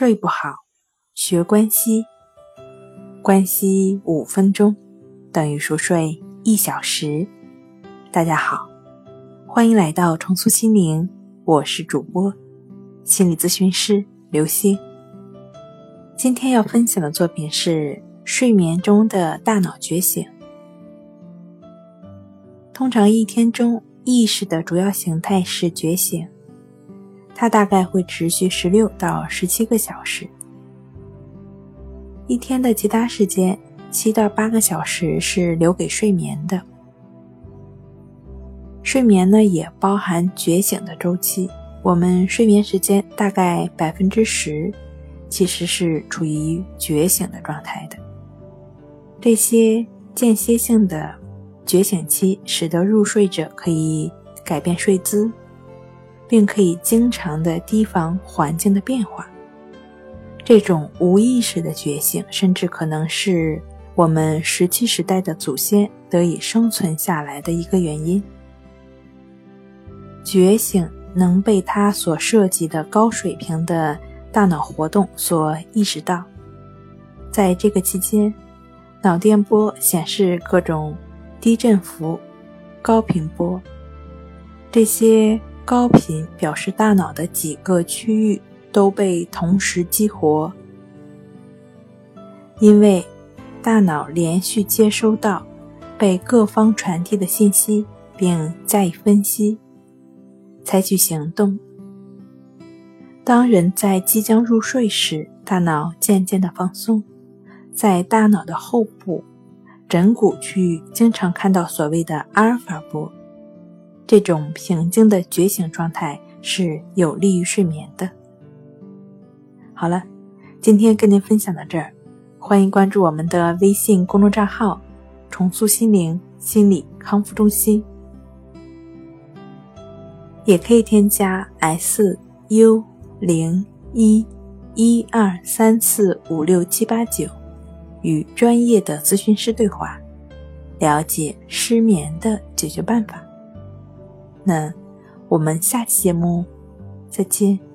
睡不好，学关息。关息五分钟等于熟睡一小时。大家好，欢迎来到重塑心灵，我是主播心理咨询师刘星。今天要分享的作品是睡眠中的大脑觉醒。通常一天中意识的主要形态是觉醒。它大概会持续十六到十七个小时，一天的其他时间七到八个小时是留给睡眠的。睡眠呢也包含觉醒的周期，我们睡眠时间大概百分之十其实是处于觉醒的状态的。这些间歇性的觉醒期，使得入睡者可以改变睡姿。并可以经常的提防环境的变化。这种无意识的觉醒，甚至可能是我们石器时代的祖先得以生存下来的一个原因。觉醒能被他所涉及的高水平的大脑活动所意识到，在这个期间，脑电波显示各种低振幅、高频波，这些。高频表示大脑的几个区域都被同时激活，因为大脑连续接收到被各方传递的信息，并加以分析，采取行动。当人在即将入睡时，大脑渐渐的放松，在大脑的后部枕骨区域经常看到所谓的阿尔法波。这种平静的觉醒状态是有利于睡眠的。好了，今天跟您分享到这儿，欢迎关注我们的微信公众账号“重塑心灵心理康复中心”，也可以添加 s u 零一一二三四五六七八九，与专业的咨询师对话，了解失眠的解决办法。那我们下期节目再见。